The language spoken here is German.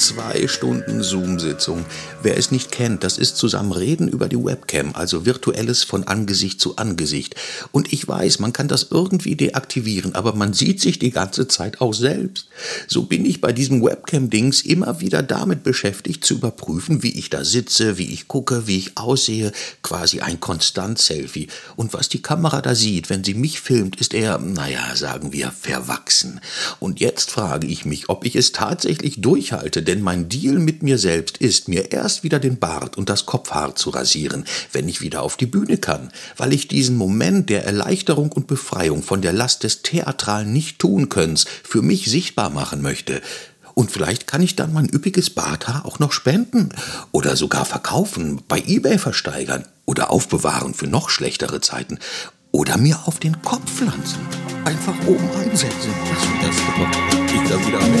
zwei Stunden Zoom-Sitzung. Wer es nicht kennt, das ist zusammen reden über die Webcam, also virtuelles von Angesicht zu Angesicht. Und ich weiß, man kann das irgendwie deaktivieren, aber man sieht sich die ganze Zeit auch selbst. So bin ich bei diesem Webcam-Dings immer wieder damit beschäftigt, zu überprüfen, wie ich da sitze, wie ich gucke, wie ich aussehe, quasi ein Konstant-Selfie. Und was die Kamera da sieht, wenn sie mich filmt, ist eher, naja, sagen wir, verwachsen. Und jetzt frage ich mich, ob ich es tatsächlich durchhalte, denn mein Deal mit mir selbst ist, mir erst wieder den Bart und das Kopfhaar zu rasieren, wenn ich wieder auf die Bühne kann, weil ich diesen Moment der Erleichterung und Befreiung von der Last des Theatralen nicht tun könns für mich sichtbar machen möchte. Und vielleicht kann ich dann mein üppiges Barthaar auch noch spenden oder sogar verkaufen, bei eBay versteigern oder aufbewahren für noch schlechtere Zeiten oder mir auf den Kopf pflanzen. Einfach oben einsetzen. Das. Ich dann wieder.